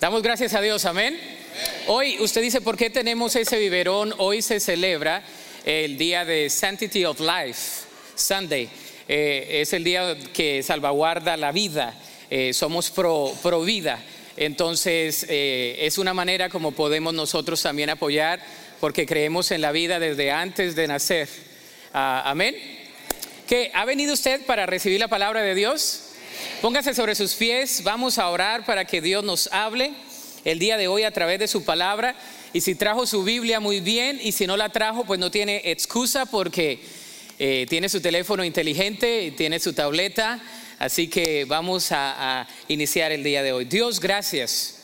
Damos gracias a Dios, amén. Hoy usted dice, ¿por qué tenemos ese biberón? Hoy se celebra el día de Sanctity of Life, Sunday. Eh, es el día que salvaguarda la vida. Eh, somos pro, pro vida. Entonces, eh, es una manera como podemos nosotros también apoyar, porque creemos en la vida desde antes de nacer. Ah, amén. ¿Qué? ¿Ha venido usted para recibir la palabra de Dios? Póngase sobre sus pies, vamos a orar para que Dios nos hable el día de hoy a través de su palabra. Y si trajo su Biblia, muy bien. Y si no la trajo, pues no tiene excusa porque eh, tiene su teléfono inteligente, tiene su tableta. Así que vamos a iniciar el día de hoy. Dios, gracias.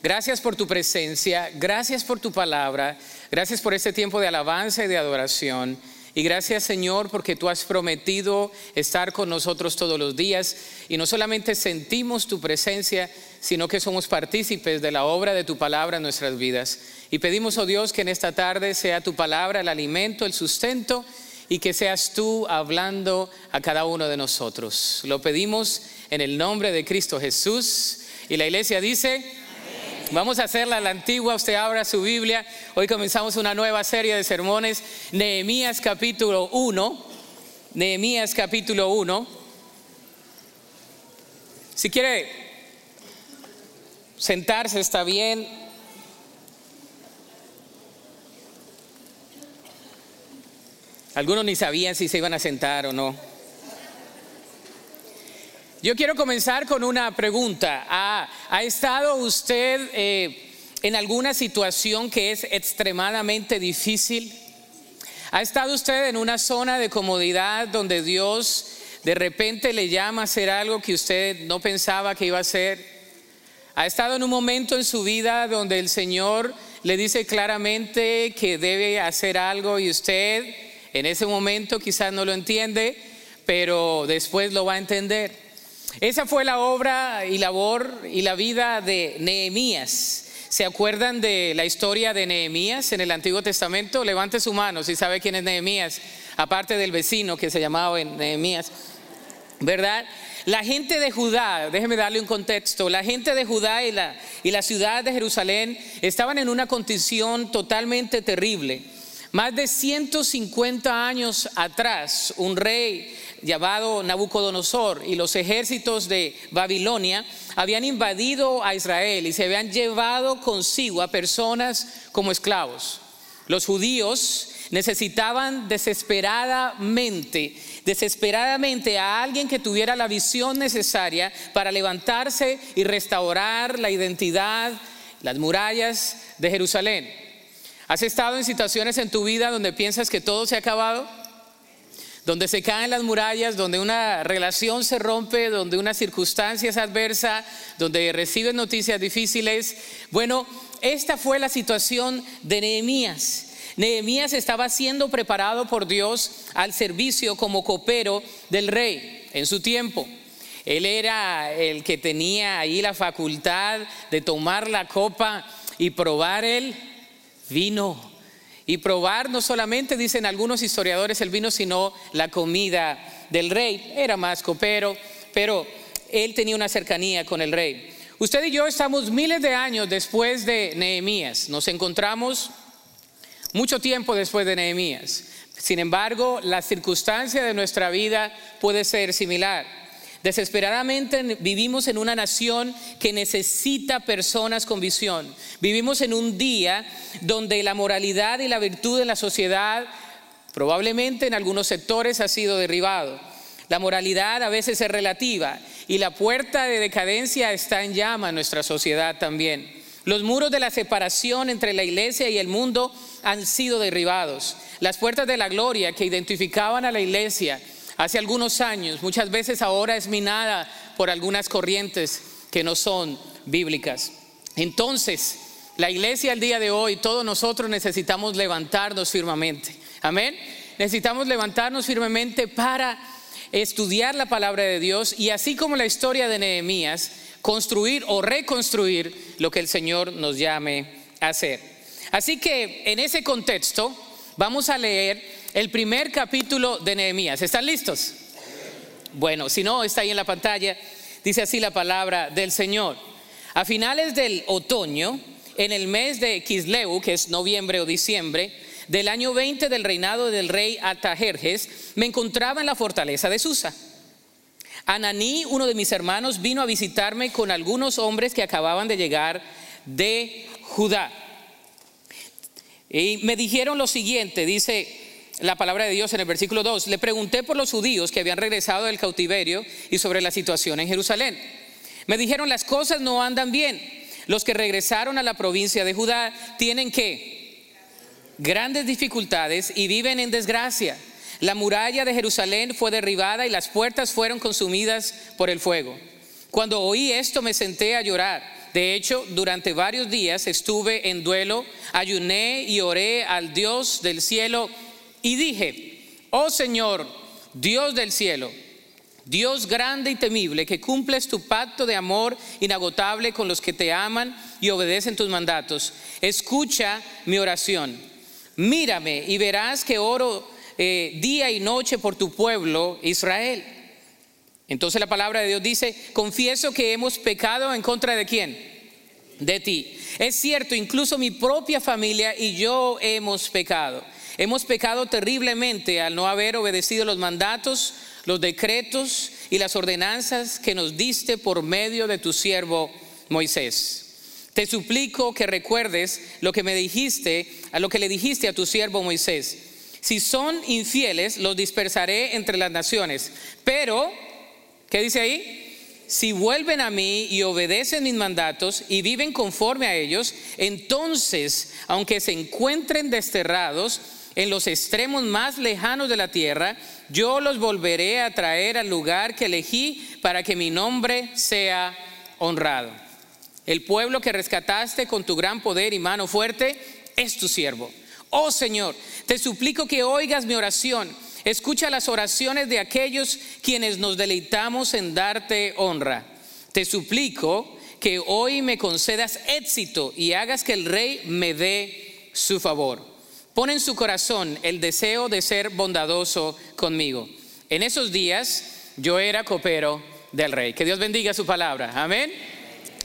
Gracias por tu presencia, gracias por tu palabra, gracias por este tiempo de alabanza y de adoración. Y gracias Señor porque tú has prometido estar con nosotros todos los días y no solamente sentimos tu presencia, sino que somos partícipes de la obra de tu palabra en nuestras vidas. Y pedimos, oh Dios, que en esta tarde sea tu palabra el alimento, el sustento y que seas tú hablando a cada uno de nosotros. Lo pedimos en el nombre de Cristo Jesús. Y la iglesia dice, Vamos a hacerla la antigua, usted abra su Biblia. Hoy comenzamos una nueva serie de sermones, Nehemías capítulo 1. Nehemías capítulo 1. Si quiere sentarse está bien. Algunos ni sabían si se iban a sentar o no. Yo quiero comenzar con una pregunta. ¿Ha, estado usted eh, en alguna situación que es extremadamente difícil? ¿Ha estado usted en una zona de comodidad donde Dios de repente le llama a hacer algo que usted no pensaba que iba a hacer? ¿Ha estado en un momento en su vida donde el Señor le dice claramente que debe hacer algo y usted en ese momento quizás no lo entiende, pero después lo va a entender? Esa fue la obra y labor y la vida de Nehemías. ¿Se acuerdan de la historia de Nehemías en el Antiguo Testamento? Levante su mano si sabe quién es Nehemías, aparte del vecino que se llamaba Nehemías. ¿Verdad? La gente de Judá, déjeme darle un contexto, la gente de Judá y la, y la ciudad de Jerusalén estaban en una condición totalmente terrible. Más de 150 años atrás, un rey llamado Nabucodonosor y los ejércitos de Babilonia habían invadido a Israel y se habían llevado consigo a personas como esclavos. Los judíos necesitaban desesperadamente, desesperadamente a alguien que tuviera la visión necesaria para levantarse y restaurar la identidad, las murallas de Jerusalén. ¿Has estado en situaciones en tu vida donde piensas que todo se ha acabado? donde se caen las murallas, donde una relación se rompe, donde una circunstancia es adversa, donde reciben noticias difíciles. Bueno, esta fue la situación de Nehemías. Nehemías estaba siendo preparado por Dios al servicio como copero del rey en su tiempo. Él era el que tenía ahí la facultad de tomar la copa y probar el vino y probar no solamente, dicen algunos historiadores, el vino, sino la comida del rey. Era más copero, pero él tenía una cercanía con el rey. Usted y yo estamos miles de años después de Nehemías. Nos encontramos mucho tiempo después de Nehemías. Sin embargo, la circunstancia de nuestra vida puede ser similar. Desesperadamente vivimos en una nación que necesita personas con visión. Vivimos en un día donde la moralidad y la virtud de la sociedad probablemente en algunos sectores ha sido derribado. La moralidad a veces es relativa y la puerta de decadencia está en llama en nuestra sociedad también. Los muros de la separación entre la iglesia y el mundo han sido derribados. Las puertas de la gloria que identificaban a la iglesia hace algunos años, muchas veces ahora es minada por algunas corrientes que no son bíblicas. Entonces, la iglesia al día de hoy, todos nosotros necesitamos levantarnos firmemente. Amén. Necesitamos levantarnos firmemente para estudiar la palabra de Dios y así como la historia de Nehemías, construir o reconstruir lo que el Señor nos llame a hacer. Así que en ese contexto vamos a leer el primer capítulo de Nehemías. ¿Están listos? Bueno, si no, está ahí en la pantalla. Dice así la palabra del Señor. A finales del otoño, en el mes de Kisleu, que es noviembre o diciembre, del año 20 del reinado del rey Atajerjes, me encontraba en la fortaleza de Susa. Ananí, uno de mis hermanos, vino a visitarme con algunos hombres que acababan de llegar de Judá. Y me dijeron lo siguiente, dice la palabra de Dios en el versículo 2, le pregunté por los judíos que habían regresado del cautiverio y sobre la situación en Jerusalén. Me dijeron, las cosas no andan bien. Los que regresaron a la provincia de Judá tienen que grandes dificultades y viven en desgracia. La muralla de Jerusalén fue derribada y las puertas fueron consumidas por el fuego. Cuando oí esto me senté a llorar. De hecho, durante varios días estuve en duelo, ayuné y oré al Dios del cielo y dije, oh Señor, Dios del cielo, Dios grande y temible, que cumples tu pacto de amor inagotable con los que te aman y obedecen tus mandatos, escucha mi oración. Mírame y verás que oro eh, día y noche por tu pueblo Israel. Entonces la palabra de Dios dice, confieso que hemos pecado en contra de quién? De ti. Es cierto, incluso mi propia familia y yo hemos pecado. Hemos pecado terriblemente al no haber obedecido los mandatos, los decretos y las ordenanzas que nos diste por medio de tu siervo Moisés. Te suplico que recuerdes lo que me dijiste, a lo que le dijiste a tu siervo Moisés si son infieles, los dispersaré entre las naciones. Pero, ¿qué dice ahí? Si vuelven a mí y obedecen mis mandatos y viven conforme a ellos, entonces, aunque se encuentren desterrados en los extremos más lejanos de la tierra, yo los volveré a traer al lugar que elegí para que mi nombre sea honrado. El pueblo que rescataste con tu gran poder y mano fuerte es tu siervo. Oh Señor, te suplico que oigas mi oración. Escucha las oraciones de aquellos quienes nos deleitamos en darte honra. Te suplico que hoy me concedas éxito y hagas que el rey me dé su favor. Pon en su corazón el deseo de ser bondadoso conmigo. En esos días yo era copero del rey. Que Dios bendiga su palabra. Amén.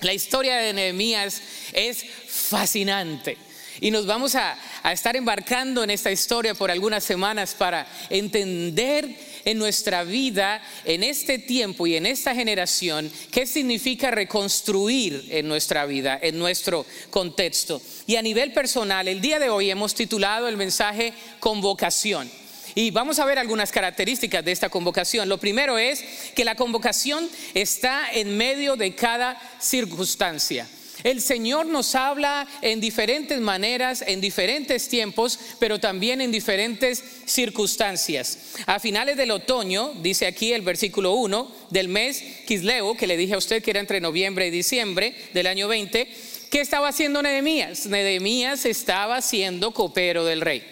La historia de Nehemías es fascinante. Y nos vamos a, estar embarcando en esta historia por algunas semanas para entender en nuestra vida, en este tiempo y en esta generación, qué significa reconstruir en nuestra vida, en nuestro contexto. Y a nivel personal, el día de hoy hemos titulado el mensaje Convocación. Y vamos a ver algunas características de esta convocación. Lo primero es que la convocación está en medio de cada circunstancia. El Señor nos habla en diferentes maneras, en diferentes tiempos, pero también en diferentes circunstancias. A finales del otoño, dice aquí el versículo 1 del mes Kisleo, que le dije a usted que era entre noviembre y diciembre del año 20, ¿qué estaba haciendo Nehemías? Nehemías estaba siendo copero del rey.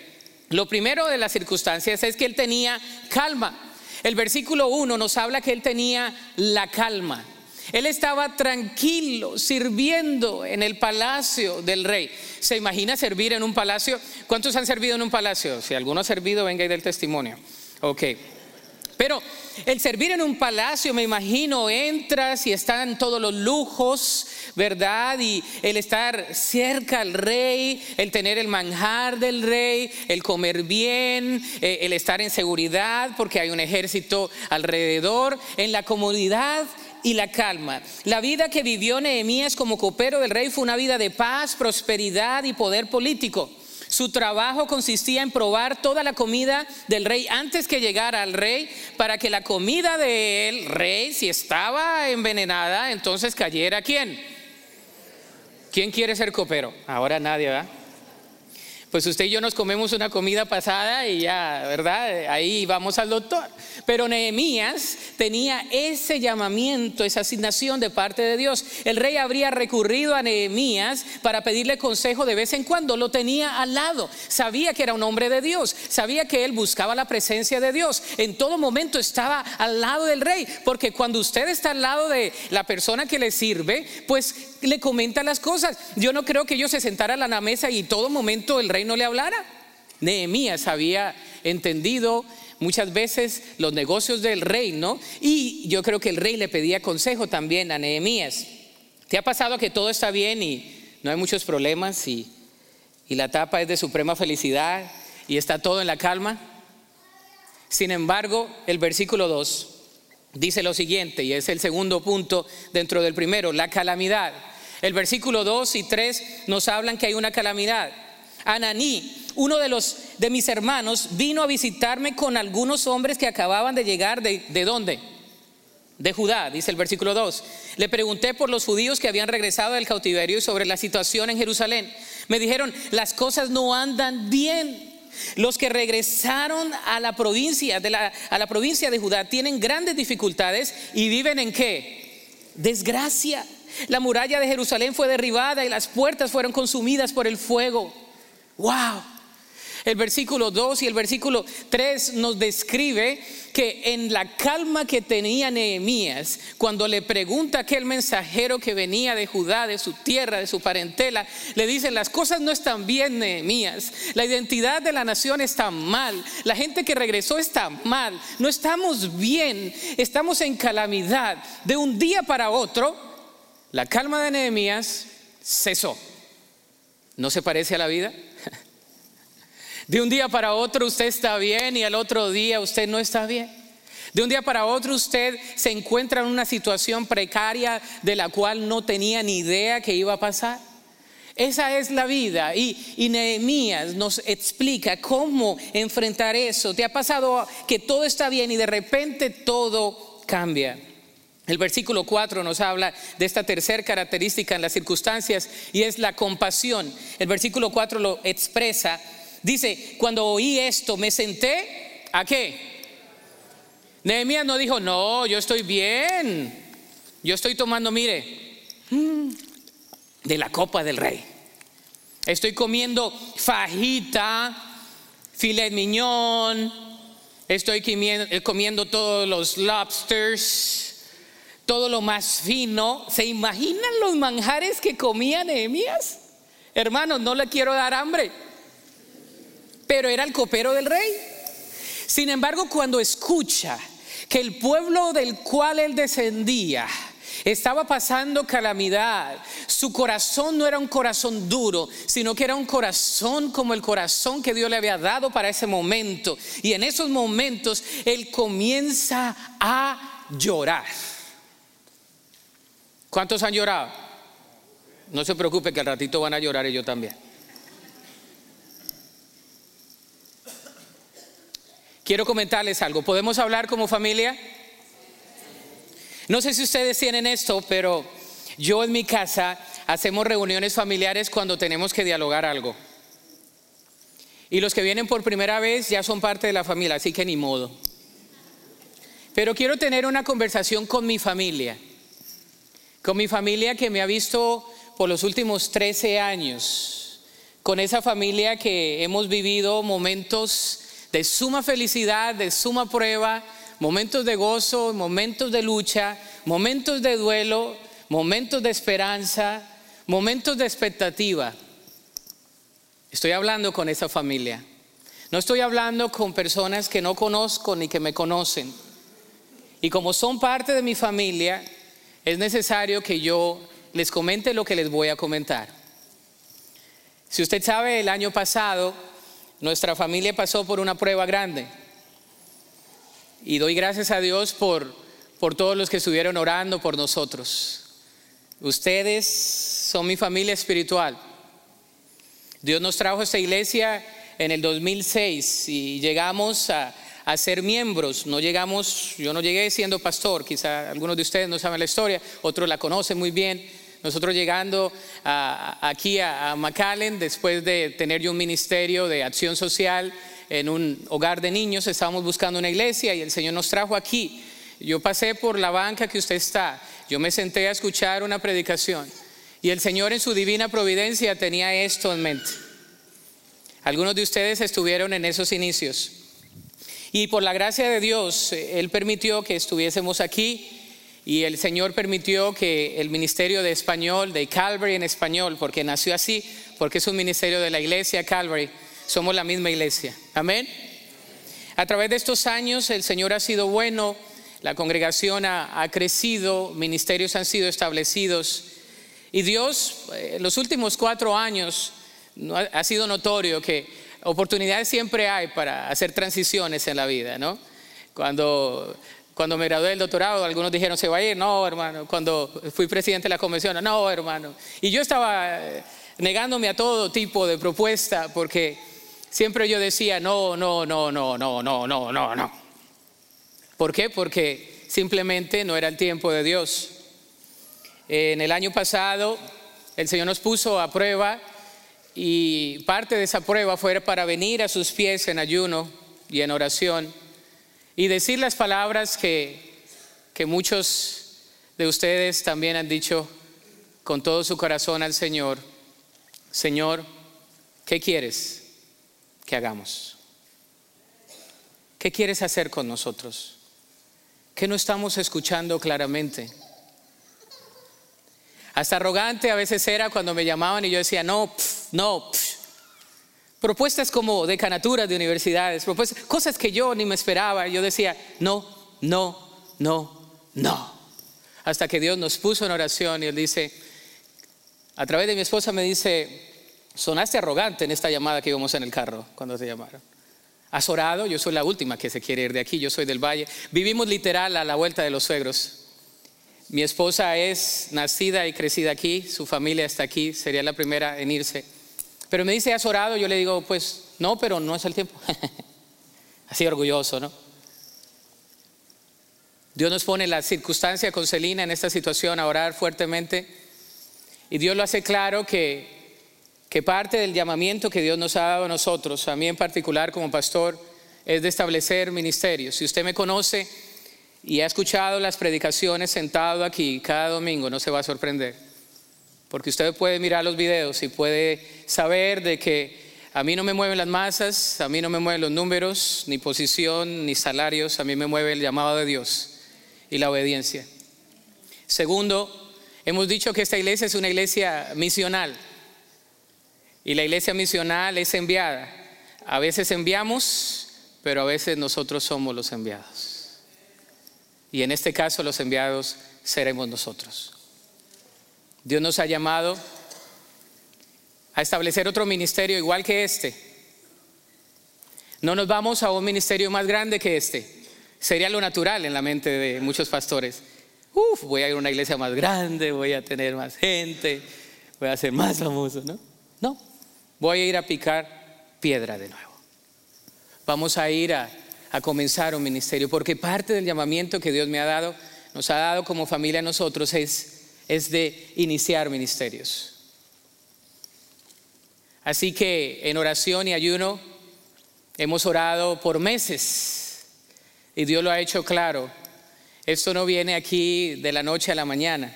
Lo primero de las circunstancias es que él tenía calma. El versículo 1 nos habla que él tenía la calma. Él estaba tranquilo sirviendo en el palacio del rey. ¿Se imagina servir en un palacio? ¿Cuántos han servido en un palacio? Si alguno ha servido, venga y del testimonio. Ok. Pero el servir en un palacio, me imagino, entras y están todos los lujos, ¿verdad? Y el estar cerca al rey, el tener el manjar del rey, el comer bien, eh, el estar en seguridad porque hay un ejército alrededor, en la comodidad y la calma. La vida que vivió Nehemías como copero del rey fue una vida de paz, prosperidad y poder político. Su trabajo consistía en probar toda la comida del rey antes que llegara al rey para que la comida del rey, si estaba envenenada, entonces cayera quién. ¿Quién quiere ser copero? Ahora nadie, ¿verdad? Pues usted y yo nos comemos una comida pasada y ya, ¿verdad? Ahí vamos al doctor. Pero Nehemías tenía ese llamamiento, esa asignación de parte de Dios. El rey habría recurrido a Nehemías para pedirle consejo de vez en cuando. Lo tenía al lado. Sabía que era un hombre de Dios. Sabía que él buscaba la presencia de Dios. En todo momento estaba al lado del rey. Porque cuando usted está al lado de la persona que le sirve, pues le comenta las cosas. Yo no creo que ellos se sentaran a la mesa y todo momento el rey no le hablara. Nehemías había entendido muchas veces los negocios del reino y yo creo que el rey le pedía consejo también a Nehemías. ¿Te ha pasado que todo está bien y no hay muchos problemas y, y la tapa es de suprema felicidad y está todo en la calma? Sin embargo, el versículo 2 dice lo siguiente, y es el segundo punto dentro del primero, la calamidad. El versículo 2 y 3 nos hablan que hay una calamidad. Ananí, uno de los de mis hermanos, vino a visitarme con algunos hombres que acababan de llegar de, de dónde? De Judá, dice el versículo 2. Le pregunté por los judíos que habían regresado del cautiverio y sobre la situación en Jerusalén. Me dijeron, las cosas no andan bien. Los que regresaron a la provincia de la, a la provincia de Judá tienen grandes dificultades y viven en qué? Desgracia. La muralla de Jerusalén fue derribada y las puertas fueron consumidas por el fuego. Wow. El versículo 2 y el versículo 3 nos describe que en la calma que tenía Nehemías, cuando le pregunta a aquel mensajero que venía de Judá, de su tierra, de su parentela, le dice, las cosas no están bien, Nehemías, la identidad de la nación está mal, la gente que regresó está mal, no estamos bien, estamos en calamidad. De un día para otro, la calma de Nehemías cesó. ¿No se parece a la vida? De un día para otro usted está bien y al otro día usted no está bien. De un día para otro usted se encuentra en una situación precaria de la cual no tenía ni idea que iba a pasar. Esa es la vida y, y Nehemías nos explica cómo enfrentar eso. ¿Te ha pasado que todo está bien y de repente todo cambia? El versículo 4 nos habla de esta tercera característica en las circunstancias y es la compasión. El versículo 4 lo expresa Dice, cuando oí esto, me senté, ¿a qué? Nehemías no dijo, no, yo estoy bien. Yo estoy tomando, mire, de la copa del rey. Estoy comiendo fajita, filet miñón, estoy eh, comiendo todos los lobsters, todo lo más fino. ¿Se imaginan los manjares que comía Nehemías? Hermanos, no le quiero dar hambre pero era el copero del rey. Sin embargo, cuando escucha que el pueblo del cual él descendía estaba pasando calamidad, su corazón no era un corazón duro, sino que era un corazón como el corazón que Dios le había dado para ese momento. Y en esos momentos él comienza a llorar. ¿Cuántos han llorado? No se preocupe que al ratito van a llorar y yo también. Quiero comentarles algo. ¿Podemos hablar como familia? No sé si ustedes tienen esto, pero yo en mi casa hacemos reuniones familiares cuando tenemos que dialogar algo. Y los que vienen por primera vez ya son parte de la familia, así que ni modo. Pero quiero tener una conversación con mi familia, con mi familia que me ha visto por los últimos 13 años, con esa familia que hemos vivido momentos de suma felicidad, de suma prueba, momentos de gozo, momentos de lucha, momentos de duelo, momentos de esperanza, momentos de expectativa. Estoy hablando con esa familia. No estoy hablando con personas que no conozco ni que me conocen. Y como son parte de mi familia, es necesario que yo les comente lo que les voy a comentar. Si usted sabe, el año pasado nuestra familia pasó por una prueba grande. Y doy gracias a Dios por, por todos los que estuvieron orando por nosotros. Ustedes son mi familia espiritual. Dios nos trajo a esta iglesia en el 2006 y llegamos a, a, ser miembros. No llegamos, yo no llegué siendo pastor, quizá algunos de ustedes no saben la historia, otros la conocen muy bien. Nosotros llegando aquí a, a después de tener yo un ministerio de acción social en un hogar de niños, estábamos buscando una iglesia y el Señor nos trajo aquí. Yo pasé por la banca que usted está, yo me senté a escuchar una predicación y el Señor en su divina providencia tenía esto en mente. Algunos de ustedes estuvieron en esos inicios. Y por la gracia de Dios, Él permitió que estuviésemos aquí y el Señor permitió que el ministerio de español, de Calvary en español, porque nació así, porque es un ministerio de la iglesia Calvary, somos la misma iglesia. Amén. A través de estos años el Señor ha sido bueno, la congregación ha, crecido, ministerios han sido establecidos Y Dios, eh, los últimos cuatro años, ha sido notorio que oportunidades siempre hay para hacer transiciones en la vida, ¿no? Cuando, cuando me gradué del doctorado, algunos dijeron, se va a ir, no, hermano. Cuando fui presidente de la convención, no, hermano. Y yo estaba eh, negándome a todo tipo de propuesta porque siempre yo decía, no, no, no, no, no, no, no, no, no. ¿Por qué? Porque simplemente no era el tiempo de Dios. En el año pasado, el Señor nos puso a prueba y parte de esa prueba fue para venir a sus pies en ayuno y en oración y decir las palabras que, que muchos de ustedes también han dicho con todo su corazón al Señor. Señor, ¿qué quieres que hagamos? ¿Qué quieres hacer con nosotros? ¿Qué no estamos escuchando claramente? Hasta arrogante a veces era cuando me llamaban y yo decía, no, no. Propuestas como decanaturas de universidades, propuestas, cosas que yo ni me esperaba. Yo decía, no, no, no, no. Hasta que Dios nos puso en oración y Él dice, a través de mi esposa me dice, sonaste arrogante en esta llamada que íbamos en el carro cuando te llamaron. ¿Has orado? Yo soy la última que se quiere ir de aquí, yo soy del valle. Vivimos literal a la vuelta de los suegros. Mi esposa es nacida y crecida aquí, su familia está aquí, sería la primera en irse. Pero me dice, ¿has orado? Yo le digo, pues no, pero no es el tiempo. Así orgulloso, ¿no? Dios nos pone la circunstancia con Celina en esta situación a orar fuertemente y Dios lo hace claro que, que parte del llamamiento que Dios nos ha dado a nosotros, a mí en particular como pastor, es de establecer ministerios. Si usted me conoce, y ha escuchado las predicaciones sentado aquí cada domingo, no se va a sorprender. Porque usted puede mirar los videos y puede saber de que a mí no me mueven las masas, a mí no me mueven los números, ni posición, ni salarios, a mí me mueve el llamado de Dios y la obediencia. Segundo, hemos dicho que esta iglesia es una iglesia misional. Y la iglesia misional es enviada. A veces enviamos, pero a veces nosotros somos los enviados. Y en este caso los enviados seremos nosotros. Dios nos ha llamado a establecer otro ministerio igual que este. No nos vamos a un ministerio más grande que este. Sería lo natural en la mente de muchos pastores. Uf, voy a ir a una iglesia más grande, voy a tener más gente, voy a ser más famoso, ¿no? No, voy a ir a picar piedra de nuevo. Vamos a ir a a comenzar un ministerio, porque parte del llamamiento que Dios me ha dado, nos ha dado como familia a nosotros, es, es de iniciar ministerios. Así que en oración y ayuno hemos orado por meses y Dios lo ha hecho claro. Esto no viene aquí de la noche a la mañana,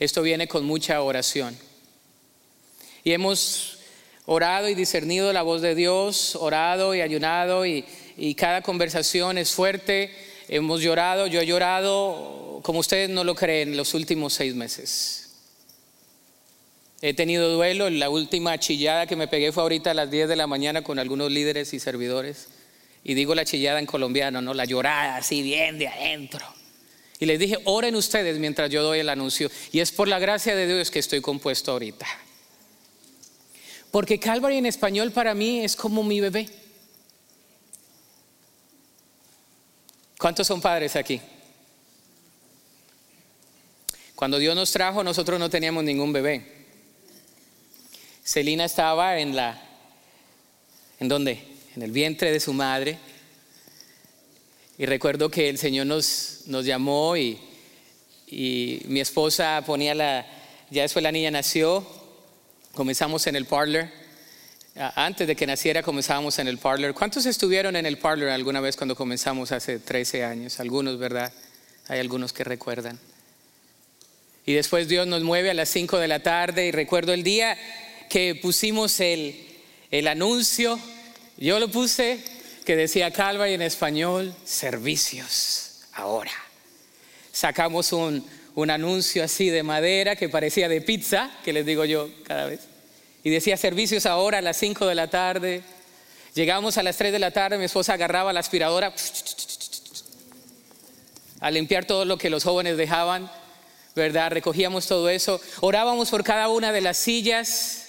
esto viene con mucha oración. Y hemos orado y discernido la voz de Dios, orado y ayunado y, y cada conversación es fuerte. Hemos llorado, yo he llorado, como ustedes no lo creen, los últimos seis meses. He tenido duelo, la última chillada que me pegué fue ahorita a las 10 de la mañana con algunos líderes y servidores. Y digo la chillada en colombiano, no, la llorada así bien de adentro. Y les dije, oren ustedes mientras yo doy el anuncio. Y es por la gracia de Dios que estoy compuesto ahorita. Porque Calvary en español para mí es como mi bebé. ¿Cuántos son padres aquí? Cuando Dios nos trajo, nosotros no teníamos ningún bebé. Celina estaba en la, ¿en dónde? En el vientre de su madre. Y recuerdo que el Señor nos, nos llamó y, y mi esposa ponía la, ya después la niña nació, comenzamos en el parlor antes de que naciera comenzábamos en el parlor. ¿Cuántos estuvieron en el parlor alguna vez cuando comenzamos hace 13 años? Algunos, ¿verdad? Hay algunos que recuerdan. Y después Dios nos mueve a las 5 de la tarde y recuerdo el día que pusimos el, el anuncio, yo lo puse que decía Calva y en español, servicios, ahora. Sacamos un, un anuncio así de madera que parecía de pizza, que les digo yo cada vez y decía servicios ahora a las 5 de la tarde. Llegamos a las 3 de la tarde, mi esposa agarraba la aspiradora a limpiar todo lo que los jóvenes dejaban ¿verdad? Recogíamos todo eso, orábamos por cada una de las sillas,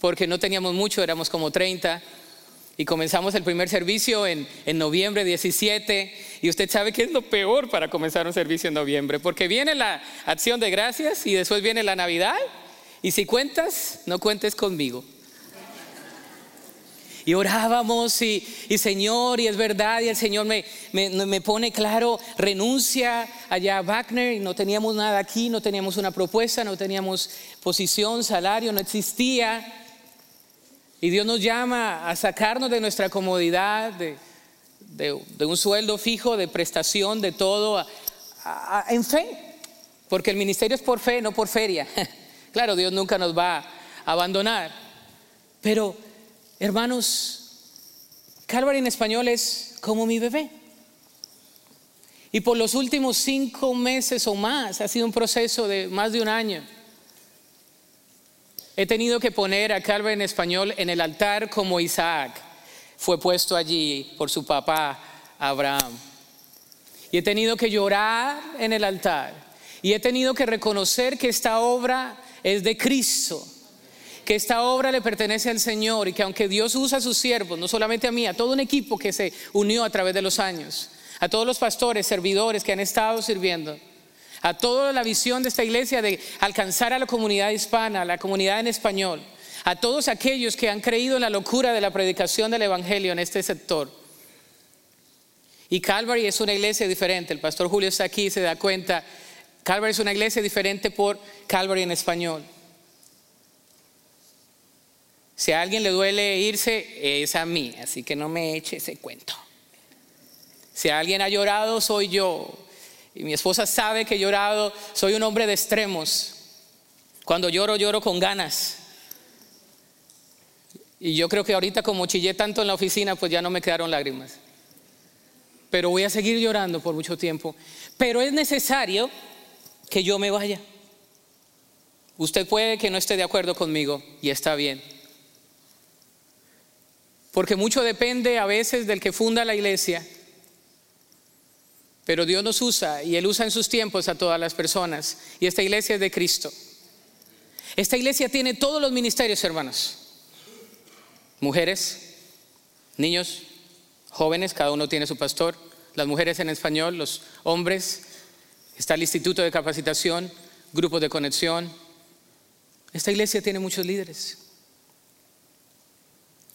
porque no teníamos mucho, éramos como 30, y comenzamos el primer servicio en, en noviembre 17, y usted sabe que es lo peor para comenzar un servicio en noviembre, porque viene la acción de gracias y después viene la Navidad, y si cuentas, no cuentes conmigo. Y orábamos y, Señor, y es verdad, y el Señor me, me, pone claro, renuncia allá a Wagner, y no teníamos nada aquí, no teníamos una propuesta, no teníamos posición, salario, no existía. Y Dios nos llama a sacarnos de nuestra comodidad, de, de, un sueldo fijo, de prestación, de todo, en fe. Porque el ministerio es por fe, no por feria. claro, Dios nunca nos va a abandonar. Pero Hermanos, Calvary en español es como mi bebé. Y por los últimos cinco meses o más, ha sido un proceso de más de un año, he tenido que poner a Calvary en español en el altar como Isaac fue puesto allí por su papá Abraham. Y he tenido que llorar en el altar. Y he tenido que reconocer que esta obra es de Cristo que esta obra le pertenece al Señor y que aunque Dios usa a sus siervos, no solamente a mí, a todo un equipo que se unió a través de los años, a todos los pastores, servidores que han estado sirviendo, a toda la visión de esta iglesia de alcanzar a la comunidad hispana, a la comunidad en español, a todos aquellos que han creído en la locura de la predicación del Evangelio en este sector. Y Calvary es una iglesia diferente, el pastor Julio está aquí y se da cuenta, Calvary es una iglesia diferente por Calvary en español. Si a alguien le duele irse, es a mí, así que no me eche ese cuento. Si alguien ha llorado, soy yo. Y mi esposa sabe que he llorado, soy un hombre de extremos. Cuando lloro, lloro con ganas. Y yo creo que ahorita como chillé tanto en la oficina, pues ya no me quedaron lágrimas. Pero voy a seguir llorando por mucho tiempo. Pero es necesario que yo me vaya. Usted puede que no esté de acuerdo conmigo y está bien. Porque mucho depende a veces del que funda la iglesia. Pero Dios nos usa y Él usa en sus tiempos a todas las personas. Y esta iglesia es de Cristo. Esta iglesia tiene todos los ministerios, hermanos. Mujeres, niños, jóvenes, cada uno tiene su pastor. Las mujeres en español, los hombres. Está el Instituto de Capacitación, grupos de conexión. Esta iglesia tiene muchos líderes.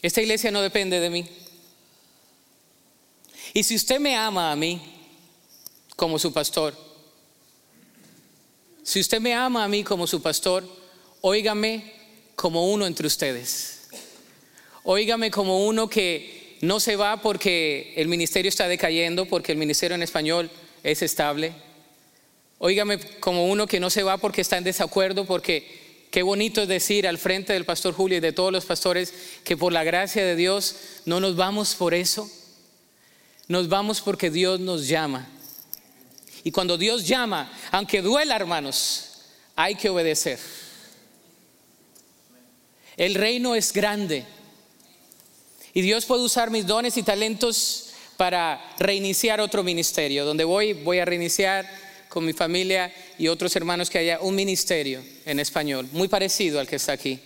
Esta iglesia no depende de mí. Y si usted me ama a mí como su pastor, si usted me ama a mí como su pastor, óigame como uno entre ustedes. Óigame como uno que no se va porque el ministerio está decayendo, porque el ministerio en español es estable. Óigame como uno que no se va porque está en desacuerdo, porque Qué bonito es decir al frente del pastor Julio y de todos los pastores que por la gracia de Dios no nos vamos por eso, nos vamos porque Dios nos llama. Y cuando Dios llama, aunque duela hermanos, hay que obedecer. El reino es grande y Dios puede usar mis dones y talentos para reiniciar otro ministerio. Donde voy, voy a reiniciar con mi familia y otros hermanos que haya un ministerio en español, muy parecido al que está aquí.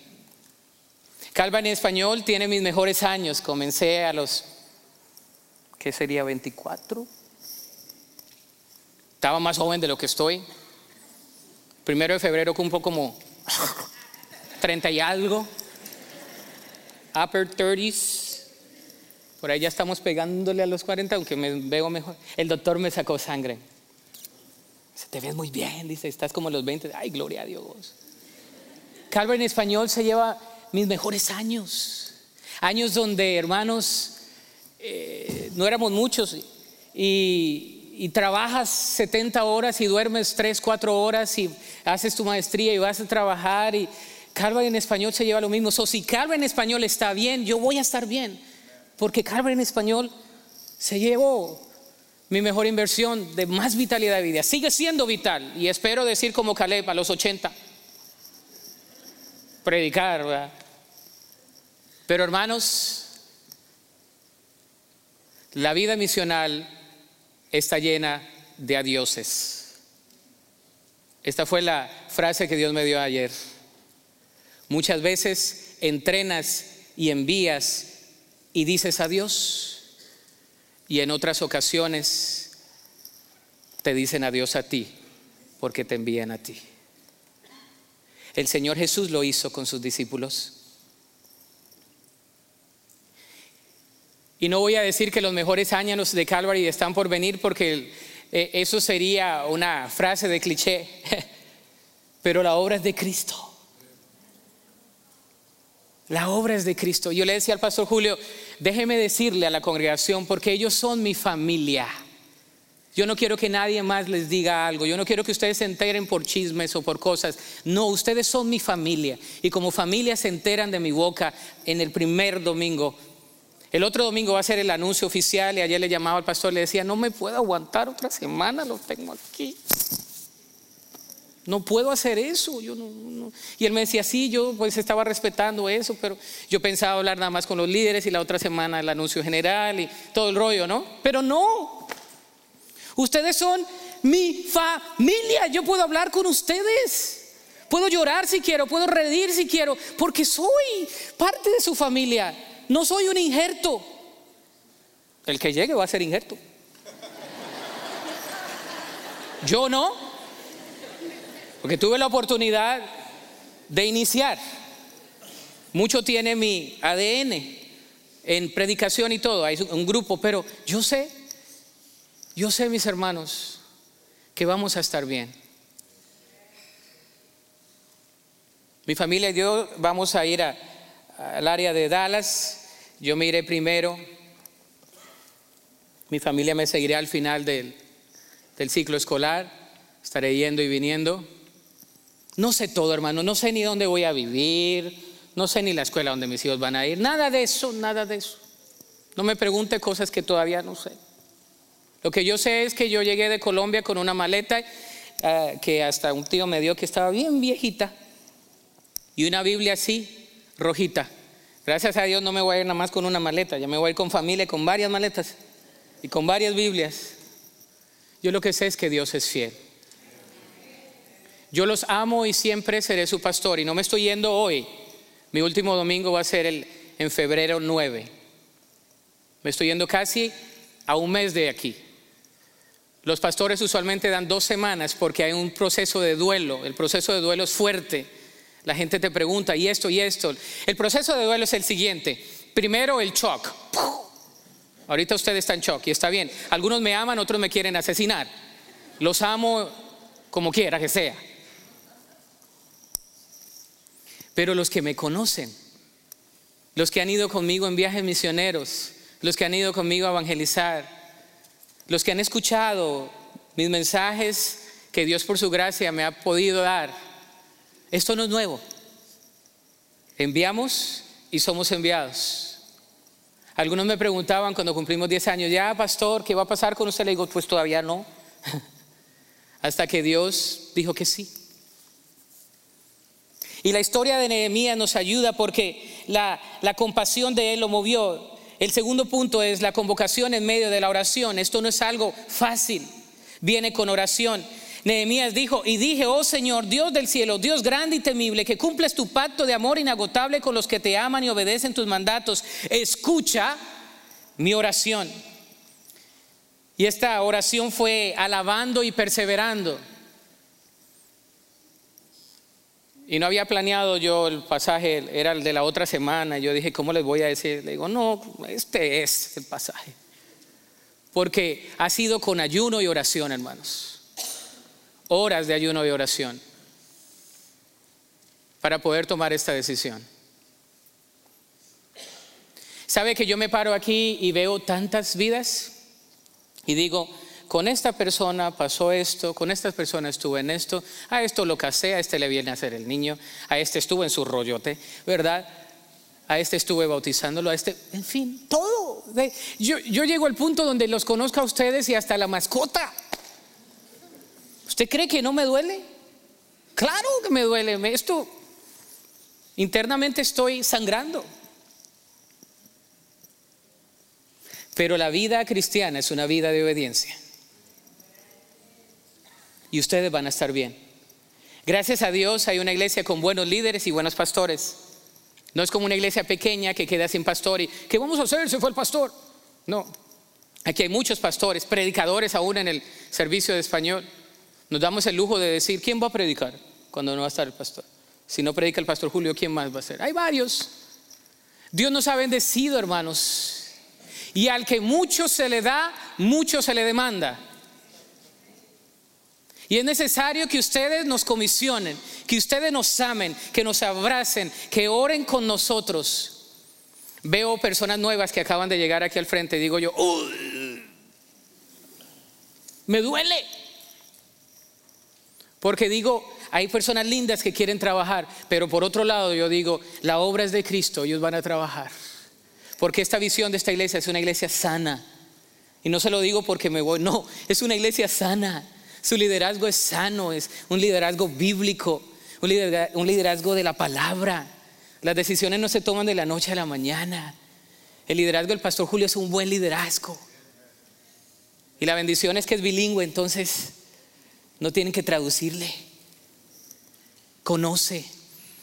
Calva en español tiene mis mejores años. Comencé a los, ¿qué sería? 24. Estaba más joven de lo que estoy. Primero de febrero cumplo como 30 y algo. Upper 30s. Por ahí ya estamos pegándole a los 40, aunque me veo mejor. El doctor me sacó sangre te ves muy bien, dice, estás como los 20. Ay, gloria a Dios. Calvary en español se lleva mis mejores años. Años donde, hermanos, eh, no éramos muchos y, y, trabajas 70 horas y duermes 3, 4 horas y haces tu maestría y vas a trabajar y Calvary en español se lleva lo mismo. So, si Calvary en español está bien, yo voy a estar bien. Porque Calvary en español se llevó mi mejor inversión de más vitalidad de vida. Sigue siendo vital y espero decir como Caleb a los 80. Predicar, ¿verdad? Pero hermanos, la vida misional está llena de adioses. Esta fue la frase que Dios me dio ayer. Muchas veces entrenas y envías y dices adiós. Y en otras ocasiones te dicen adiós a ti porque te envían a ti. El Señor Jesús lo hizo con sus discípulos. Y no voy a decir que los mejores años de Calvary están por venir porque eh, eso sería una frase de cliché, pero la obra es de Cristo. La obra es de Cristo. Yo le decía al pastor Julio, déjeme decirle a la congregación, porque ellos son mi familia. Yo no quiero que nadie más les diga algo. Yo no quiero que ustedes se enteren por chismes o por cosas. No, ustedes son mi familia. Y como familia se enteran de mi boca en el primer domingo. El otro domingo va a ser el anuncio oficial y ayer le llamaba al pastor le decía, no me puedo aguantar otra semana, lo tengo aquí. No puedo hacer eso. Yo no, Y él me decía, sí, yo pues estaba respetando eso, pero yo pensaba hablar nada más con los líderes y la otra semana el anuncio general y todo el rollo, ¿no? Pero no, Ustedes son mi familia. Yo puedo hablar con ustedes. Puedo llorar si quiero, puedo reír si quiero, porque soy parte de su familia. No soy un injerto. El que llegue va a ser injerto. Yo no, porque tuve la oportunidad de iniciar. Mucho tiene mi ADN en predicación y todo, hay un grupo, pero yo sé yo sé, mis hermanos, que vamos a estar bien. Mi familia y yo vamos a ir al área de Dallas. Yo me iré primero. Mi familia me seguirá al final del, del ciclo escolar. Estaré yendo y viniendo. No sé todo, hermano. No sé ni dónde voy a vivir. No sé ni la escuela donde mis hijos van a ir. Nada de eso, nada de eso. No me pregunte cosas que todavía no sé. Lo que yo sé es que yo llegué de Colombia con una maleta eh, que hasta un tío me dio que estaba bien viejita y una Biblia así, rojita. Gracias a Dios no me voy a ir nada más con una maleta, ya me voy a ir con familia, con varias maletas y con varias Biblias. Yo lo que sé es que Dios es fiel. Yo los amo y siempre seré su pastor y no me estoy yendo hoy. Mi último domingo va a ser el, en febrero 9. Me estoy yendo casi a un mes de aquí. Los pastores usualmente dan dos semanas porque hay un proceso de duelo. El proceso de duelo es fuerte. La gente te pregunta, y esto, y esto. El proceso de duelo es el siguiente. Primero el shock. Ahorita usted está en shock y está bien. Algunos me aman, otros me quieren asesinar. Los amo como quiera que sea. Pero los que me conocen, los que han ido conmigo en viajes misioneros, los que han ido conmigo a evangelizar, los que han escuchado mis mensajes que Dios por su gracia me ha podido dar, esto no es nuevo. Enviamos y somos enviados. Algunos me preguntaban cuando cumplimos 10 años, ya pastor, ¿qué va a pasar con usted? Le digo, pues todavía no. Hasta que Dios dijo que sí. Y la historia de Nehemías nos ayuda porque la, compasión de él lo movió. El segundo punto es la convocación en medio de la oración. Esto no es algo fácil, viene con oración. Nehemías dijo, y dije, oh Señor, Dios del cielo, Dios grande y temible, que cumples tu pacto de amor inagotable con los que te aman y obedecen tus mandatos, escucha mi oración. Y esta oración fue alabando y perseverando. Y no había planeado yo el pasaje, era el de la otra semana. Yo dije, ¿cómo les voy a decir? Le digo, no, este es el pasaje. Porque ha sido con ayuno y oración, hermanos. Horas de ayuno y oración para poder tomar esta decisión. ¿Sabe que yo me paro aquí y veo tantas vidas? Y digo, con esta persona pasó esto, con esta persona estuvo en esto, a esto lo casé, a este le viene a hacer el niño, a este estuvo en su rollote, ¿verdad? A este estuve bautizándolo, a este, en fin, todo. Yo, yo llego al punto donde los conozco a ustedes y hasta la mascota. ¿Usted cree que no me duele? Claro que me duele. Esto internamente estoy sangrando. Pero la vida cristiana es una vida de obediencia ustedes van a estar bien. Gracias a Dios hay una iglesia con buenos líderes y buenos pastores. No es como una iglesia pequeña que queda sin pastor y ¿qué vamos a hacer? Se fue el pastor. No, aquí hay muchos pastores, predicadores aún en el servicio de español. Nos damos el lujo de decir, ¿quién va a predicar cuando no va a estar el pastor? Si no predica el pastor Julio, ¿quién más va a ser? Hay varios. Dios nos ha bendecido, hermanos. Y al que mucho se le da, mucho se le demanda. Y es necesario que ustedes nos comisionen, que ustedes nos amen, que nos abracen, que oren con nosotros. Veo personas nuevas que acaban de llegar aquí al frente digo yo, me duele. Porque digo, hay personas lindas que quieren trabajar, pero por otro lado yo digo, la obra es de Cristo, ellos van a trabajar. Porque esta visión de esta iglesia es una iglesia sana. Y no se lo digo porque me voy, no, es una iglesia sana. Su liderazgo es sano, es un liderazgo bíblico, un liderazgo, de la palabra. Las decisiones no se toman de la noche a la mañana. El liderazgo del pastor Julio es un buen liderazgo. Y la bendición es que es bilingüe, entonces no tienen que traducirle. Conoce.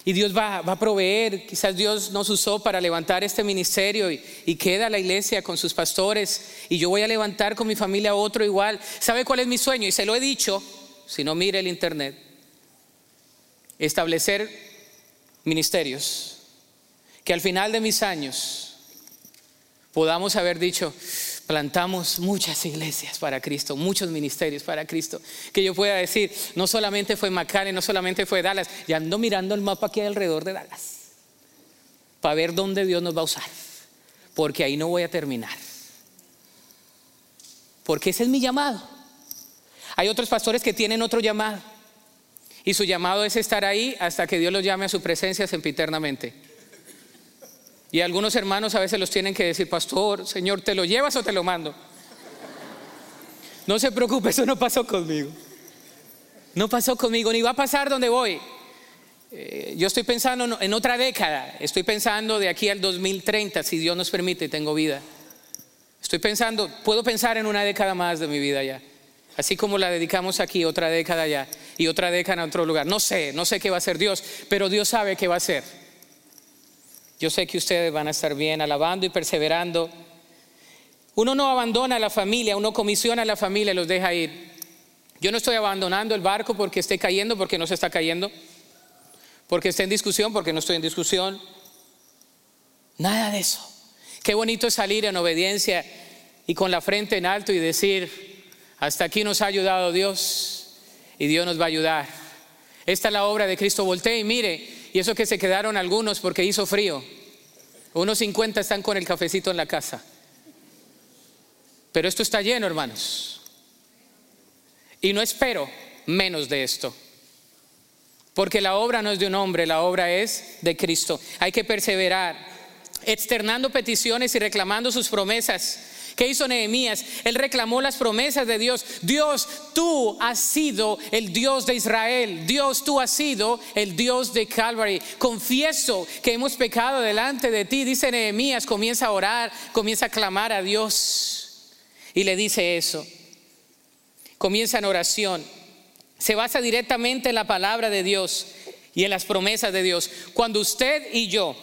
Y Dios va, a proveer. Quizás Dios nos usó para levantar este ministerio y, y, queda la iglesia con sus pastores. Y yo voy a levantar con mi familia otro igual. ¿Sabe cuál es mi sueño? Y se lo he dicho, si no mire el internet. Establecer ministerios. Que al final de mis años podamos haber dicho, plantamos muchas iglesias para Cristo, muchos ministerios para Cristo. Que yo pueda decir, no solamente fue McAllen, no solamente fue Dallas, y ando mirando el mapa aquí alrededor de Dallas para ver dónde Dios nos va a usar, porque ahí no voy a terminar. Porque ese es mi llamado. Hay otros pastores que tienen otro llamado. Y su llamado es estar ahí hasta que Dios los llame a su presencia sempiternamente. Y algunos hermanos a veces los tienen que decir, pastor, Señor, ¿te lo llevas o te lo mando? No se preocupe, eso no pasó conmigo. No pasó conmigo, ni va a pasar donde voy. Eh, yo estoy pensando en otra década, estoy pensando de aquí al 2030, si Dios nos permite, tengo vida. Estoy pensando, puedo pensar en una década más de mi vida ya. Así como la dedicamos aquí, otra década ya, y otra década en otro lugar. No sé, no sé qué va a hacer Dios, pero Dios sabe qué va a hacer. Yo sé que ustedes van a estar bien alabando y perseverando. Uno no abandona a la familia, uno comisiona a la familia y los deja ir. Yo no estoy abandonando el barco porque esté cayendo, porque no se está cayendo, porque esté en discusión, porque no estoy en discusión. Nada de eso. Qué bonito es salir en obediencia y con la frente en alto y decir, hasta aquí nos ha ayudado Dios y Dios nos va a ayudar. Esta es la obra de Cristo. Voltee y mire y eso que se quedaron algunos porque hizo frío. Unos 50 están con el cafecito en la casa. Pero esto está lleno, hermanos. Y no espero menos de esto. Porque la obra no es de un hombre, la obra es de Cristo. Hay que perseverar, externando peticiones y reclamando sus promesas ¿Qué hizo Nehemías? Él reclamó las promesas de Dios. Dios, tú has sido el Dios de Israel. Dios, tú has sido el Dios de Calvary. Confieso que hemos pecado delante de ti. Dice Nehemías, comienza a orar, comienza a clamar a Dios. Y le dice eso. Comienza en oración. Se basa directamente en la palabra de Dios y en las promesas de Dios. Cuando usted y yo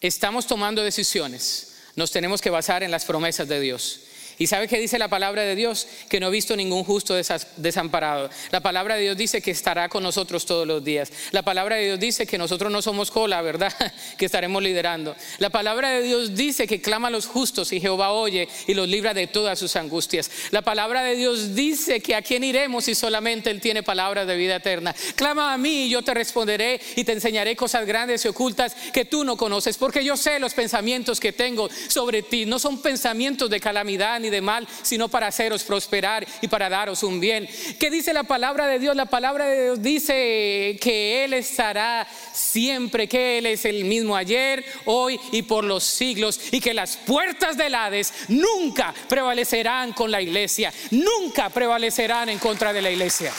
estamos tomando decisiones, nos tenemos que basar en las promesas de Dios. ¿Y sabe qué dice la palabra de Dios? Que no he visto ningún justo desamparado. La palabra de Dios dice que estará con nosotros todos los días. La palabra de Dios dice que nosotros no somos cola, ¿verdad? Que estaremos liderando. La palabra de Dios dice que clama a los justos y Jehová oye y los libra de todas sus angustias. La palabra de Dios dice que a quién iremos si solamente Él tiene palabras de vida eterna. Clama a mí y yo te responderé y te enseñaré cosas grandes y ocultas que tú no conoces, porque yo sé los pensamientos que tengo sobre ti. No son pensamientos de calamidad ni de mal, sino para haceros prosperar y para daros un bien. ¿Qué dice la palabra de Dios? La palabra de Dios dice que Él estará siempre, que Él es el mismo ayer, hoy y por los siglos, y que las puertas del Hades nunca prevalecerán con la iglesia, nunca prevalecerán en contra de la iglesia,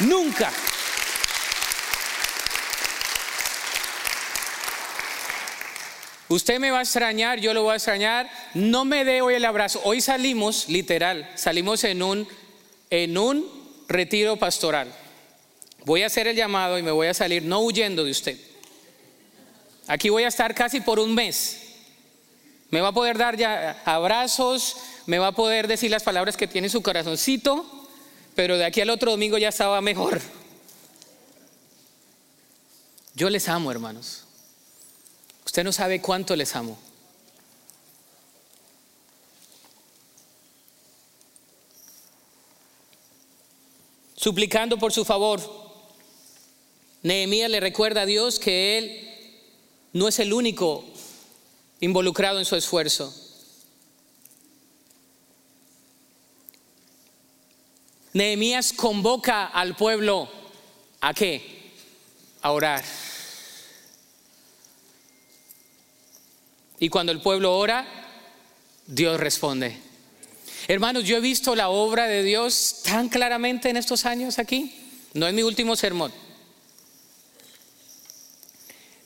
nunca. Usted me va a extrañar, yo lo voy a extrañar. No me dé hoy el abrazo. Hoy salimos, literal, salimos en un, en un retiro pastoral. voy a hacer el llamado y me voy a salir no huyendo de usted. Aquí voy a estar casi por un mes. Me va a poder dar ya abrazos, me va a poder decir las palabras que tiene su corazoncito, pero de aquí al otro domingo ya estaba mejor. Yo les amo, hermanos. Usted no sabe cuánto les amo. Suplicando por su favor, Nehemías le recuerda a Dios que él no es el único involucrado en su esfuerzo. Nehemías convoca al pueblo a qué? A orar. Y cuando el pueblo ora, Dios responde. Hermanos, yo he visto la obra de Dios tan claramente en estos años aquí. No es mi último sermón.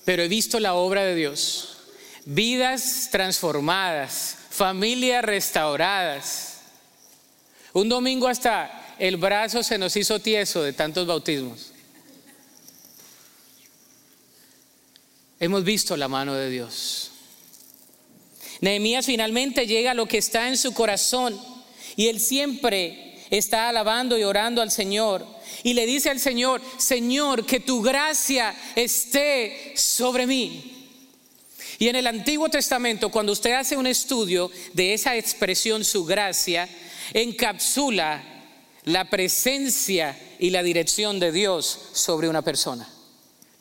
Pero he visto la obra de Dios. Vidas transformadas, familias restauradas. Un domingo hasta el brazo se nos hizo tieso de tantos bautismos. Hemos visto la mano de Dios. Nehemías finalmente llega a lo que está en su corazón y él siempre está alabando y orando al Señor. Y le dice al Señor, Señor, que tu gracia esté sobre mí. Y en el Antiguo Testamento, cuando usted hace un estudio de esa expresión, su gracia, encapsula la presencia y la dirección de Dios sobre una persona.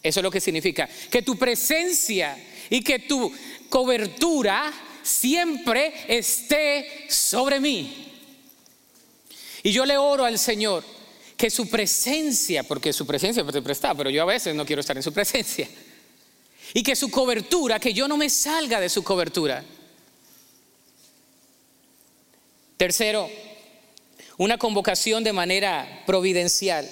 Eso es lo que significa. Que tu presencia y que tu cobertura siempre esté sobre mí. Y yo le oro al Señor que su presencia, porque su presencia siempre está, pero yo a veces no quiero estar en su presencia. Y que su cobertura, que yo no me salga de su cobertura. Tercero, una convocación de manera providencial.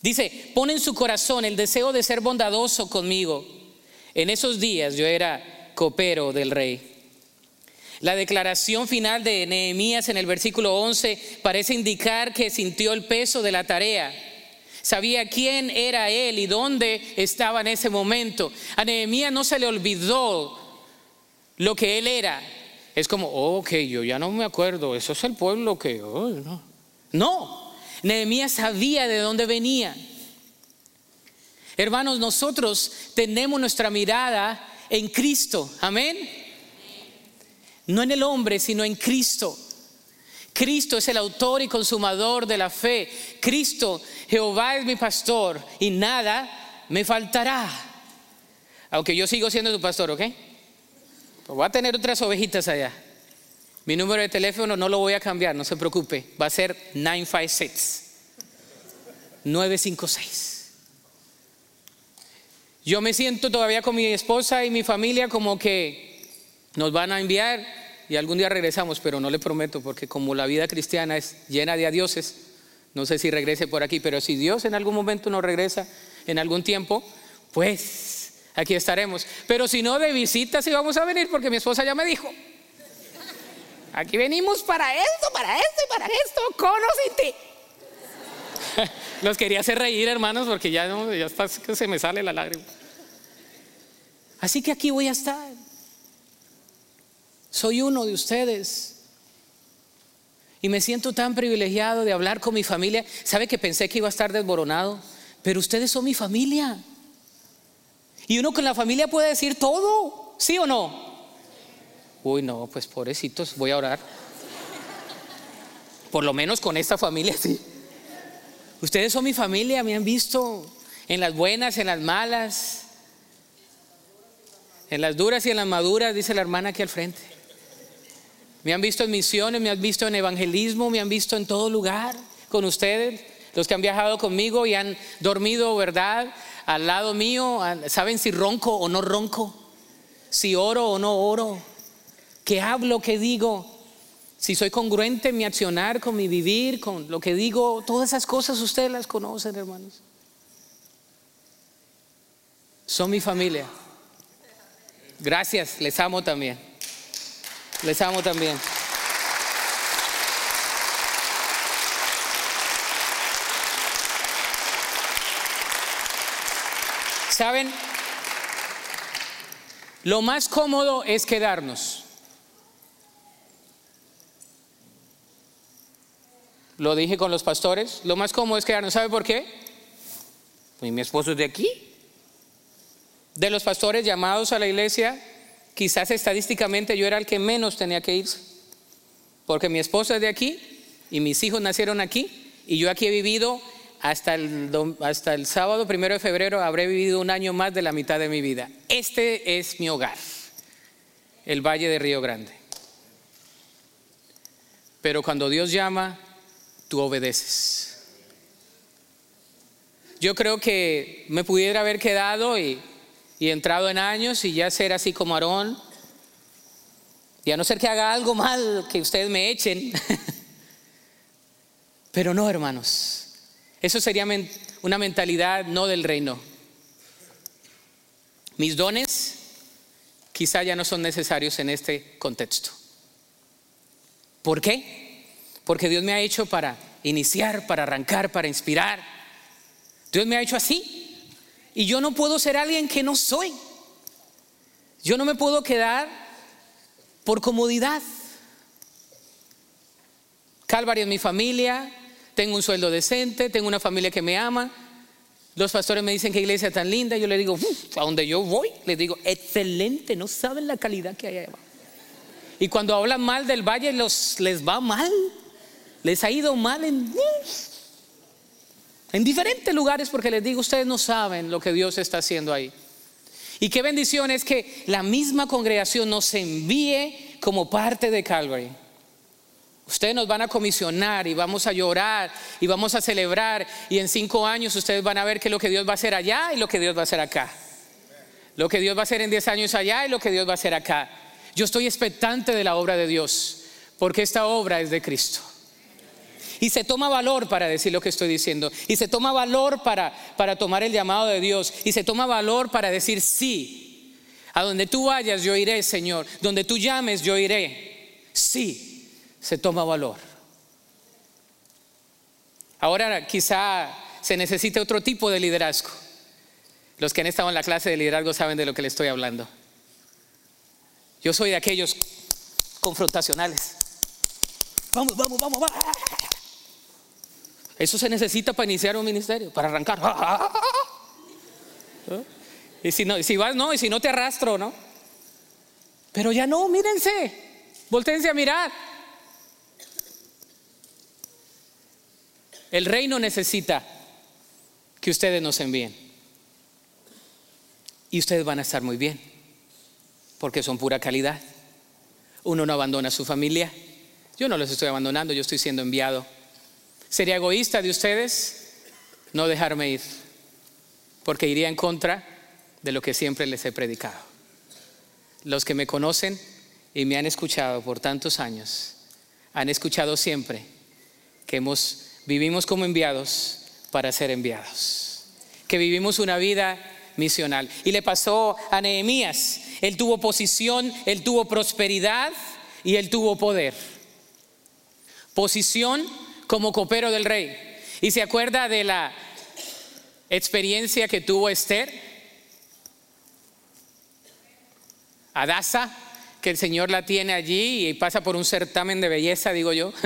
Dice, pone en su corazón el deseo de ser bondadoso conmigo. En esos días yo era copero del rey. La declaración final de Nehemías en el versículo 11 parece indicar que sintió el peso de la tarea. Sabía quién era él y dónde estaba en ese momento. A Nehemías no se le olvidó lo que él era. Es como, oh, ok, yo ya no me acuerdo, eso es el pueblo que... Oh, no. no, Nehemías sabía de dónde venía. Hermanos, nosotros tenemos nuestra mirada en Cristo. Amén. No en el hombre, sino en Cristo. Cristo es el autor y consumador de la fe. Cristo, Jehová es mi pastor y nada me faltará. Aunque yo sigo siendo tu pastor, ¿ok? Pues voy a tener otras ovejitas allá. Mi número de teléfono no lo voy a cambiar, no se preocupe. Va a ser 956. 956. Yo me siento todavía con mi esposa y mi familia como que nos van a enviar y algún día regresamos, pero no le prometo, porque como la vida cristiana es llena de adioses, no sé si regrese por aquí, pero si Dios en algún momento nos regresa en algún tiempo, pues aquí estaremos. Pero si no, de visita sí vamos a venir, porque mi esposa ya me dijo. Aquí venimos para esto, para esto y para esto, conociste. Los quería hacer reír, hermanos, porque ya, no, ya está, se me sale la lágrima. Así que aquí voy a estar. Soy uno de ustedes. Y me siento tan privilegiado de hablar con mi familia. ¿Sabe que pensé que iba a estar desboronado? Pero ustedes son mi familia. Y uno con la familia puede decir todo, ¿sí o no? Uy, no, pues pobrecitos, voy a orar. Por lo menos con esta familia, sí. Ustedes son mi familia, me han visto en las buenas, en las malas, en las duras y en las maduras, dice la hermana aquí al frente. Me han visto en misiones, me han visto en evangelismo, me han visto en todo lugar con ustedes, los que han viajado conmigo y han dormido, ¿verdad? Al lado mío, saben si ronco o no ronco, si oro o no oro, qué hablo, qué digo si soy congruente en mi accionar, con mi vivir, con lo que digo, todas esas cosas ustedes las conocen, hermanos. Son mi familia. Gracias, les amo también. Les amo también. ¿Saben? Lo más cómodo es quedarnos. Lo dije con los pastores, lo más cómodo es quedarnos. ¿Sabe por qué? Pues mi esposo es de aquí. De los pastores llamados a la iglesia, quizás estadísticamente yo era el que menos tenía que irse. Porque mi esposa es de aquí y mis hijos nacieron aquí y yo aquí he vivido hasta el, hasta el sábado primero de febrero, habré vivido un año más de la mitad de mi vida. Este es mi hogar, el Valle de Río Grande. Pero cuando Dios llama, tú obedeces. Yo creo que me pudiera haber quedado y, y entrado en años y ya ser así como Aarón. Y a no ser que haga algo mal, que ustedes me echen. Pero no, hermanos. Eso sería una mentalidad no del reino. Mis dones quizá ya no son necesarios en este contexto. ¿Por qué? Porque Dios me ha hecho para iniciar, para arrancar, para inspirar. Dios me ha hecho así. Y yo no puedo ser alguien que no soy. Yo no me puedo quedar por comodidad. Calvario es mi familia, tengo un sueldo decente, tengo una familia que me ama. Los pastores me dicen que iglesia tan linda. Yo le digo, a donde yo voy, les digo, excelente, no saben la calidad que hay allá. Y cuando hablan mal del valle, los, les va mal. Les ha ido mal en, en diferentes lugares porque les digo, ustedes no saben lo que Dios está haciendo ahí. Y qué bendición es que la misma congregación nos envíe como parte de Calvary. Ustedes nos van a comisionar y vamos a llorar y vamos a celebrar y en cinco años ustedes van a ver que lo que Dios va a hacer allá y lo que Dios va a hacer acá. Lo que Dios va a hacer en diez años allá y lo que Dios va a hacer acá. Yo estoy expectante de la obra de Dios porque esta obra es de Cristo. Y se toma valor para decir lo que estoy diciendo. Y se toma valor para, para tomar el llamado de Dios. Y se toma valor para decir sí. A donde tú vayas yo iré, Señor. Donde tú llames yo iré. Sí se toma valor. Ahora quizá se necesite otro tipo de liderazgo. Los que han estado en la clase de liderazgo saben de lo que le estoy hablando. Yo soy de aquellos confrontacionales. Vamos, vamos, vamos, vamos. Eso se necesita para iniciar un ministerio, para arrancar. Y si, no, si vas, no, y si no te arrastro, ¿no? Pero ya no, mírense, voltense a mirar. El reino necesita que ustedes nos envíen. Y ustedes van a estar muy bien, porque son pura calidad. Uno no abandona a su familia. Yo no los estoy abandonando, yo estoy siendo enviado. Sería egoísta de ustedes no dejarme ir, porque iría en contra de lo que siempre les he predicado. Los que me conocen y me han escuchado por tantos años, han escuchado siempre que hemos vivimos como enviados para ser enviados. Que vivimos una vida misional. Y le pasó a Nehemías. Él tuvo posición, él tuvo prosperidad y él tuvo poder. Posición como copero del rey. Y se acuerda de la experiencia que tuvo Esther, Adasa, que el Señor la tiene allí y pasa por un certamen de belleza, digo yo.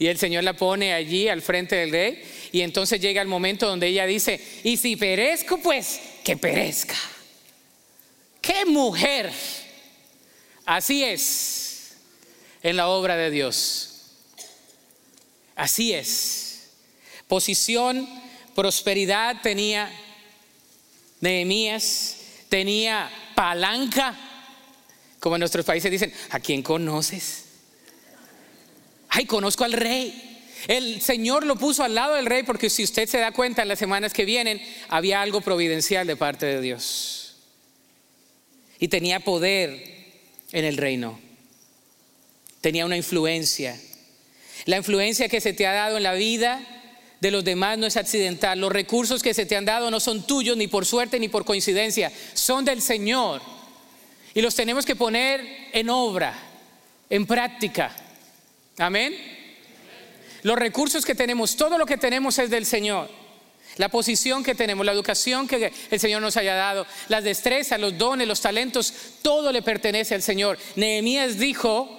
Y el Señor la pone allí al frente del rey. Y entonces llega el momento donde ella dice, y si perezco, pues que perezca. ¡Qué mujer! Así es en la obra de Dios. Así es. Posición, prosperidad tenía Nehemías, tenía palanca, como en nuestros países dicen, ¿a quién conoces? ay, conozco al rey. El Señor lo puso al lado del rey porque si usted se da cuenta en las semanas que vienen, había algo providencial de parte de Dios. Y tenía poder en el reino. Tenía una influencia. La influencia que se te ha dado en la vida de los demás no es accidental. Los recursos que se te han dado no son tuyos ni por suerte ni por coincidencia. Son del Señor. Y los tenemos que poner en obra, en práctica. Amén. Los recursos que tenemos, todo lo que tenemos es del Señor. la posición que tenemos, la educación que el Señor nos haya dado, las destrezas, los dones, los talentos, todo le pertenece al Señor. Nehemías dijo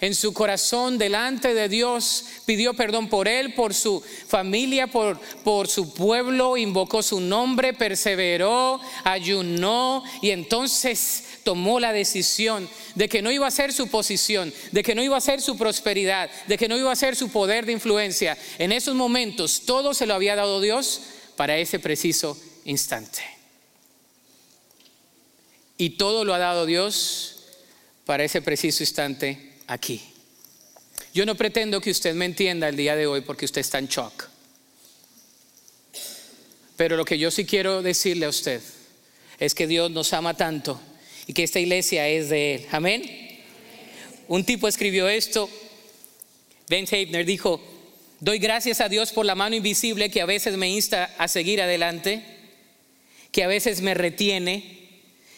en su corazón delante de Dios, pidió perdón por él, por su familia, por, por su pueblo, invocó su nombre, perseveró, ayunó y entonces tomó la decisión de que no iba a ser su posición, de que no iba a ser su prosperidad, de que no iba a ser su poder de influencia. En esos momentos todo se lo había dado Dios para ese preciso instante. Y todo lo ha dado Dios para ese preciso instante aquí. Yo no pretendo que usted me entienda el día de hoy porque usted está en shock. Pero lo que yo sí quiero decirle a usted es que Dios nos ama tanto y que esta iglesia es de Él. Amén. Un tipo escribió esto. Ben Heibner dijo, Doy gracias a Dios por la mano invisible que a veces me insta a seguir adelante, que a veces me retiene,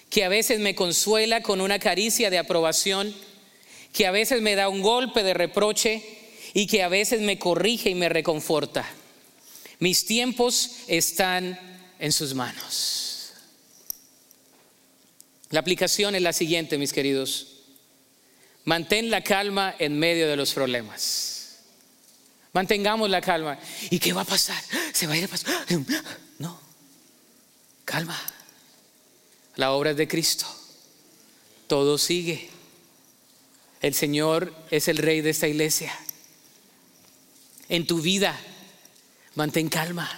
que a veces me consuela con una caricia de aprobación, que a veces me da un golpe de reproche y que a veces me corrige y me reconforta. Mis tiempos están en sus manos. La aplicación es la siguiente, mis queridos. Mantén la calma en medio de los problemas. Mantengamos la calma. ¿Y qué va a pasar? ¿Se va a ir a pasar? No. Calma. La obra es de Cristo. Todo sigue. El Señor es el rey de esta iglesia. En tu vida, mantén calma.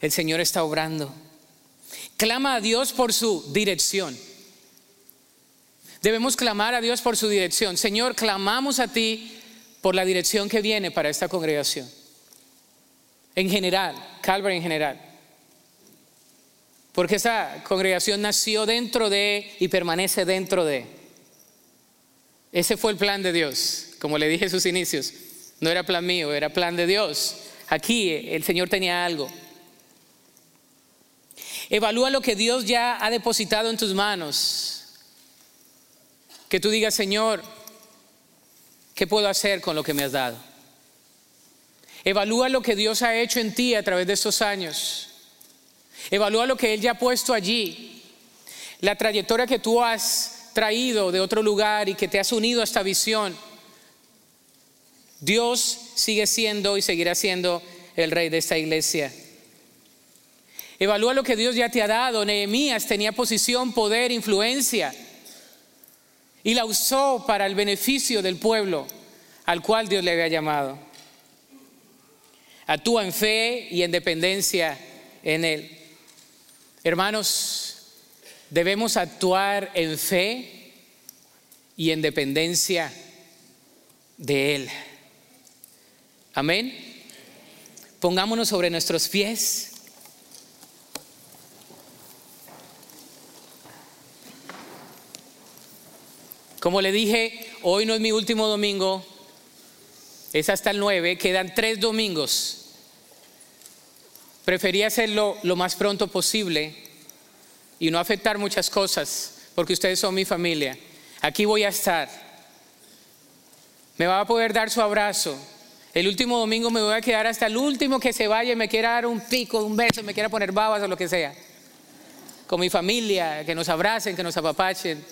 El Señor está obrando. Clama a Dios por su dirección. Debemos clamar a Dios por su dirección. Señor, clamamos a ti por la dirección que viene para esta congregación. En general, Calvary en general. Porque esta congregación nació dentro de y permanece dentro de. Ese fue el plan de Dios, como le dije en sus inicios. No era plan mío, era plan de Dios. Aquí el Señor tenía algo. Evalúa lo que Dios ya ha depositado en tus manos. Que tú digas, Señor, ¿Qué puedo hacer con lo que me has dado? Evalúa lo que Dios ha hecho en ti a través de estos años. Evalúa lo que Él ya ha puesto allí. La trayectoria que tú has traído de otro lugar y que te has unido a esta visión. Dios sigue siendo y seguirá siendo el rey de esta iglesia. Evalúa lo que Dios ya te ha dado. Nehemías tenía posición, poder, influencia y la usó para el beneficio del pueblo al cual Dios le había llamado. Actúa en fe y en dependencia en Él. Hermanos, debemos actuar en fe y en dependencia de Él. Amén. Pongámonos sobre nuestros pies. Como le dije, hoy no es mi último domingo, es hasta el 9, quedan tres domingos. Preferí hacerlo lo más pronto posible y no afectar muchas cosas, porque ustedes son mi familia. Aquí voy a estar. Me va a poder dar su abrazo. El último domingo me voy a quedar hasta el último que se vaya y me quiera dar un pico, un beso, me quiera poner babas o lo que sea. Con mi familia, que nos abracen, que nos apapachen.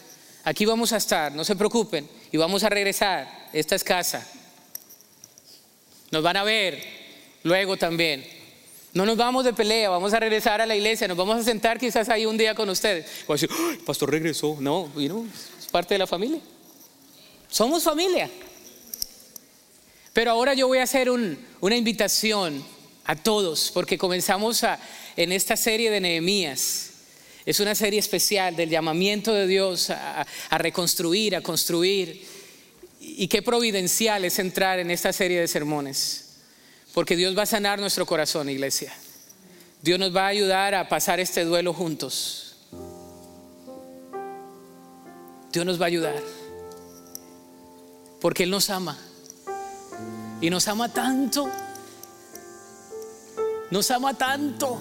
Aquí vamos a estar, no se preocupen, y vamos a regresar. Esta es casa. Nos van a ver luego también. No nos vamos de pelea, vamos a regresar a la iglesia, nos vamos a sentar quizás ahí un día con ustedes. A pastor regresó. No, es parte de la familia. Somos familia. Pero ahora yo voy a hacer una invitación a todos, porque comenzamos en esta serie de Nehemías. Es una serie especial del llamamiento de Dios a, reconstruir, a construir. Y qué providencial es entrar en esta serie de sermones. Porque Dios va a sanar nuestro corazón, iglesia. Dios nos va a ayudar a pasar este duelo juntos. Dios nos va a ayudar. Porque Él nos ama. Y nos ama tanto. Nos ama tanto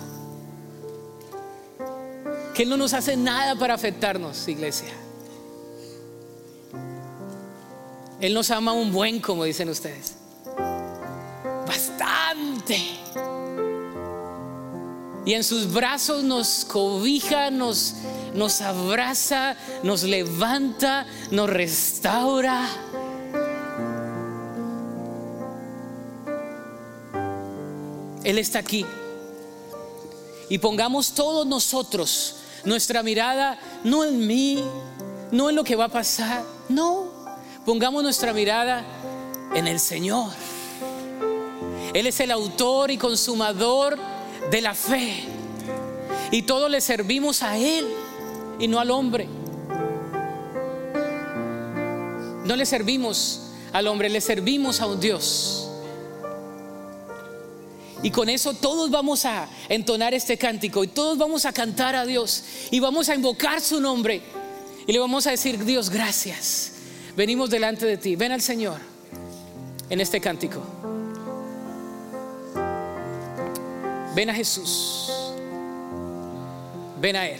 que Él no nos hace nada para afectarnos, iglesia. Él nos ama un buen, como dicen ustedes. Y en sus brazos nos cobija, nos, nos abraza, nos levanta, nos restaura. Él está aquí. Y pongamos todos nosotros nuestra mirada no en mí, no en lo que va a pasar, no. Pongamos nuestra mirada en el Señor. Él es el autor y consumador de la fe. Y todos le servimos a Él y no al hombre. No le servimos al hombre, le servimos a un Dios. Y con eso todos vamos a entonar este cántico y todos vamos a cantar a Dios y vamos a invocar su nombre y le vamos a decir, Dios, gracias. Venimos delante de ti. Ven al Señor en este cántico. Ven a Jesús. Ven a Él.